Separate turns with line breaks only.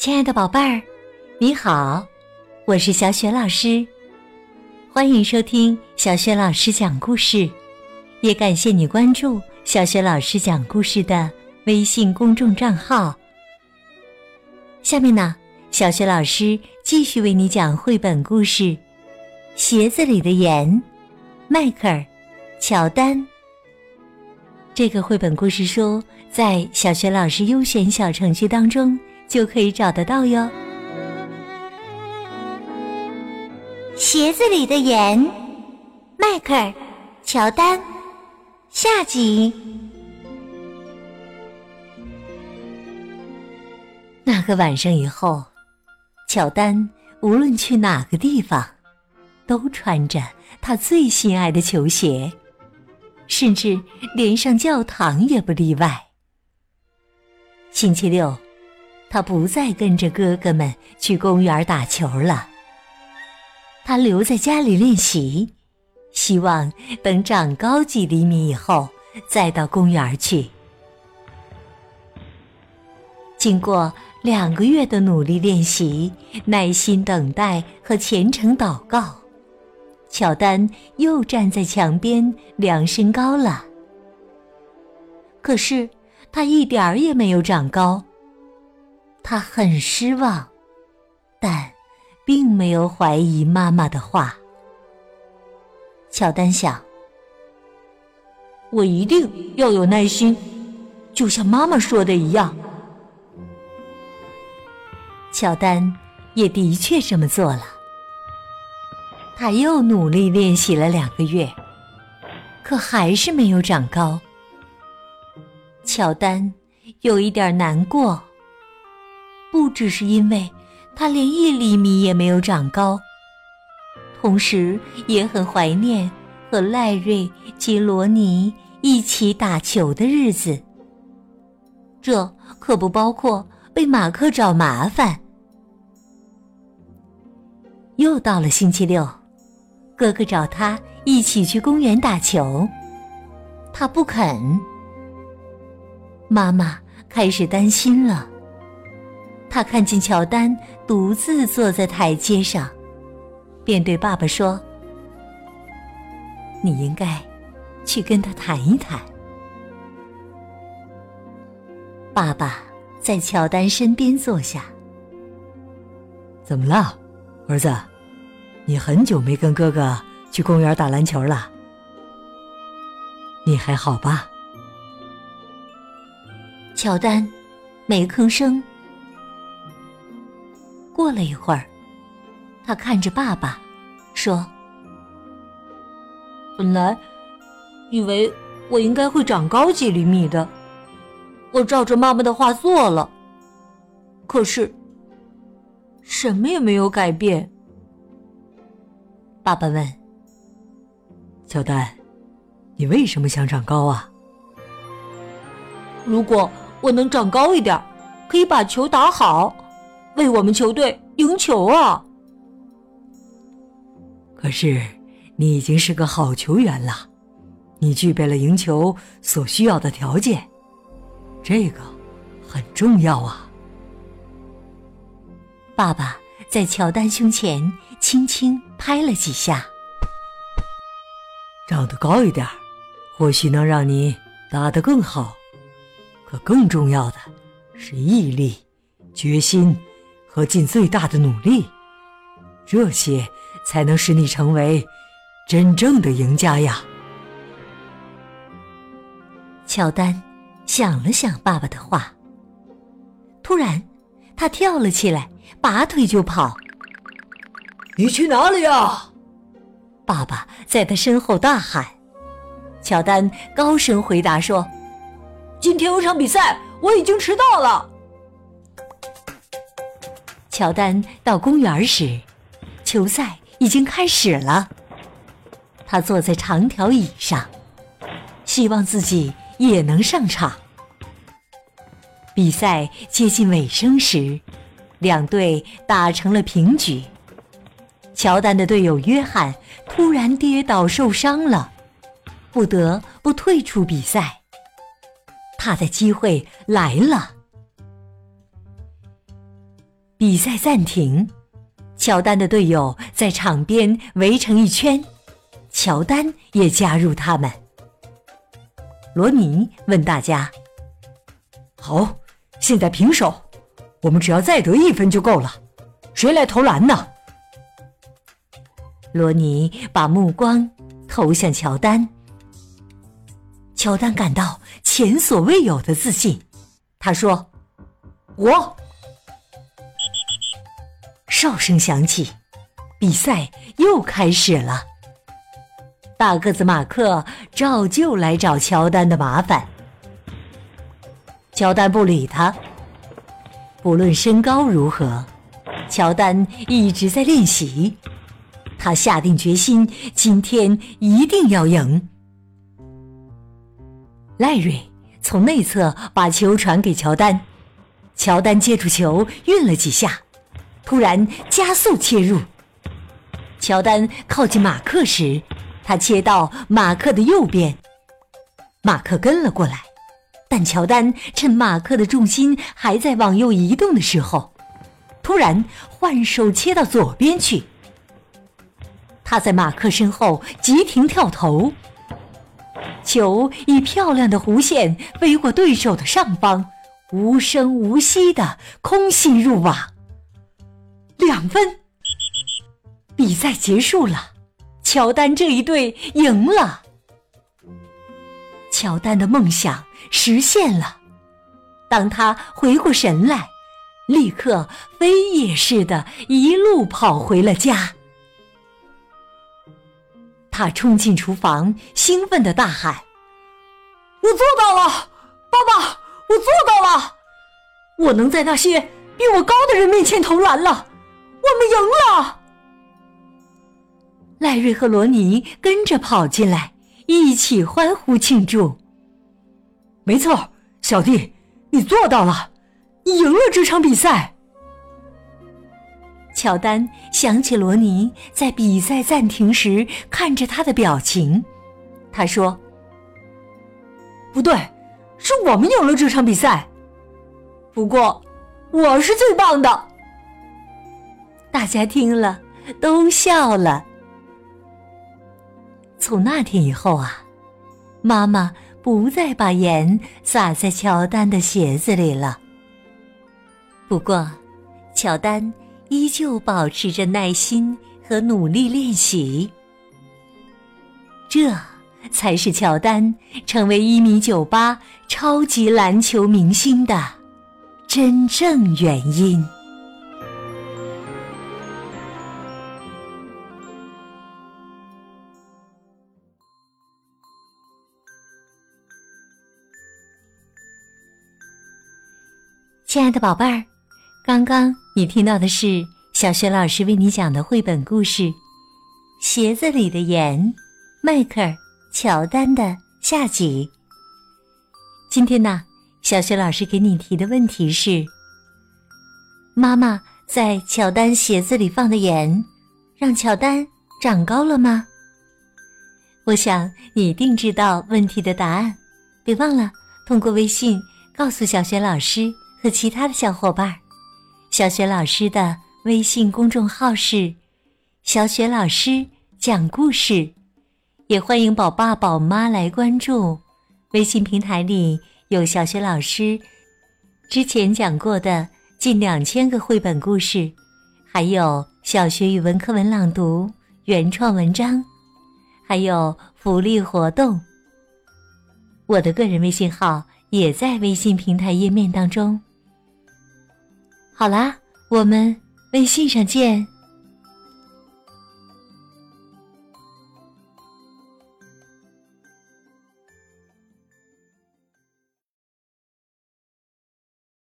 亲爱的宝贝儿，你好，我是小雪老师，欢迎收听小雪老师讲故事，也感谢你关注小雪老师讲故事的微信公众账号。下面呢，小雪老师继续为你讲绘本故事《鞋子里的盐》，迈克尔·乔丹。这个绘本故事书在小学老师优选小程序当中。就可以找得到哟。鞋子里的盐，迈克尔·乔丹，下集。那个晚上以后，乔丹无论去哪个地方，都穿着他最心爱的球鞋，甚至连上教堂也不例外。星期六。他不再跟着哥哥们去公园打球了。他留在家里练习，希望等长高几厘米以后再到公园去。经过两个月的努力练习、耐心等待和虔诚祷告，乔丹又站在墙边量身高了。可是他一点儿也没有长高。他很失望，但并没有怀疑妈妈的话。乔丹想：“我一定要有耐心，就像妈妈说的一样。”乔丹也的确这么做了。他又努力练习了两个月，可还是没有长高。乔丹有一点难过。只是因为他连一厘米也没有长高，同时也很怀念和赖瑞及罗尼一起打球的日子。这可不包括为马克找麻烦。又到了星期六，哥哥找他一起去公园打球，他不肯。妈妈开始担心了。他看见乔丹独自坐在台阶上，便对爸爸说：“你应该去跟他谈一谈。”爸爸在乔丹身边坐下。
“怎么了，儿子？你很久没跟哥哥去公园打篮球了？你还好吧？”
乔丹没吭声。过了一会儿，他看着爸爸，说：“
本来以为我应该会长高几厘米的，我照着妈妈的话做了，可是什么也没有改变。”
爸爸问：“
乔丹，你为什么想长高啊？
如果我能长高一点，可以把球打好。”为我们球队赢球啊！
可是你已经是个好球员了，你具备了赢球所需要的条件，这个很重要啊！
爸爸在乔丹胸前轻轻拍了几下。
长得高一点，或许能让你打得更好，可更重要的是毅力、决心。和尽最大的努力，这些才能使你成为真正的赢家呀！
乔丹想了想爸爸的话，突然他跳了起来，拔腿就跑。
你去哪里呀？
爸爸在他身后大喊。乔丹高声回答说：“
今天有场比赛，我已经迟到了。”
乔丹到公园时，球赛已经开始了。他坐在长条椅上，希望自己也能上场。比赛接近尾声时，两队打成了平局。乔丹的队友约翰突然跌倒受伤了，不得不退出比赛。他的机会来了。比赛暂停，乔丹的队友在场边围成一圈，乔丹也加入他们。罗尼问大家：“
好，现在平手，我们只要再得一分就够了。谁来投篮呢？”
罗尼把目光投向乔丹，乔丹感到前所未有的自信。他说：“
我。”
哨声响起，比赛又开始了。大个子马克照旧来找乔丹的麻烦，乔丹不理他。不论身高如何，乔丹一直在练习。他下定决心，今天一定要赢。赖瑞从内侧把球传给乔丹，乔丹接住球运了几下，突然加速切入。乔丹靠近马克时。他切到马克的右边，马克跟了过来，但乔丹趁马克的重心还在往右移动的时候，突然换手切到左边去。他在马克身后急停跳投，球以漂亮的弧线飞过对手的上方，无声无息的空心入网，两分。比赛结束了。乔丹这一队赢了，乔丹的梦想实现了。当他回过神来，立刻飞也似的，一路跑回了家。他冲进厨房，兴奋的大喊：“
我做到了，爸爸！我做到了！我能在那些比我高的人面前投篮了！我们赢了！”
赖瑞和罗尼跟着跑进来，一起欢呼庆祝。
没错，小弟，你做到了，你赢了这场比赛。
乔丹想起罗尼在比赛暂停时看着他的表情，他说：“
不对，是我们赢了这场比赛。不过，我是最棒的。”
大家听了都笑了。从那天以后啊，妈妈不再把盐撒在乔丹的鞋子里了。不过，乔丹依旧保持着耐心和努力练习。这才是乔丹成为一米九八超级篮球明星的真正原因。爱的宝贝儿，刚刚你听到的是小雪老师为你讲的绘本故事《鞋子里的盐》，迈克尔·乔丹的下集。今天呢，小雪老师给你提的问题是：妈妈在乔丹鞋子里放的盐，让乔丹长高了吗？我想你一定知道问题的答案，别忘了通过微信告诉小雪老师。和其他的小伙伴，小雪老师的微信公众号是“小雪老师讲故事”，也欢迎宝爸宝妈来关注。微信平台里有小雪老师之前讲过的近两千个绘本故事，还有小学语文课文朗读、原创文章，还有福利活动。我的个人微信号也在微信平台页面当中。好啦，我们微信上见。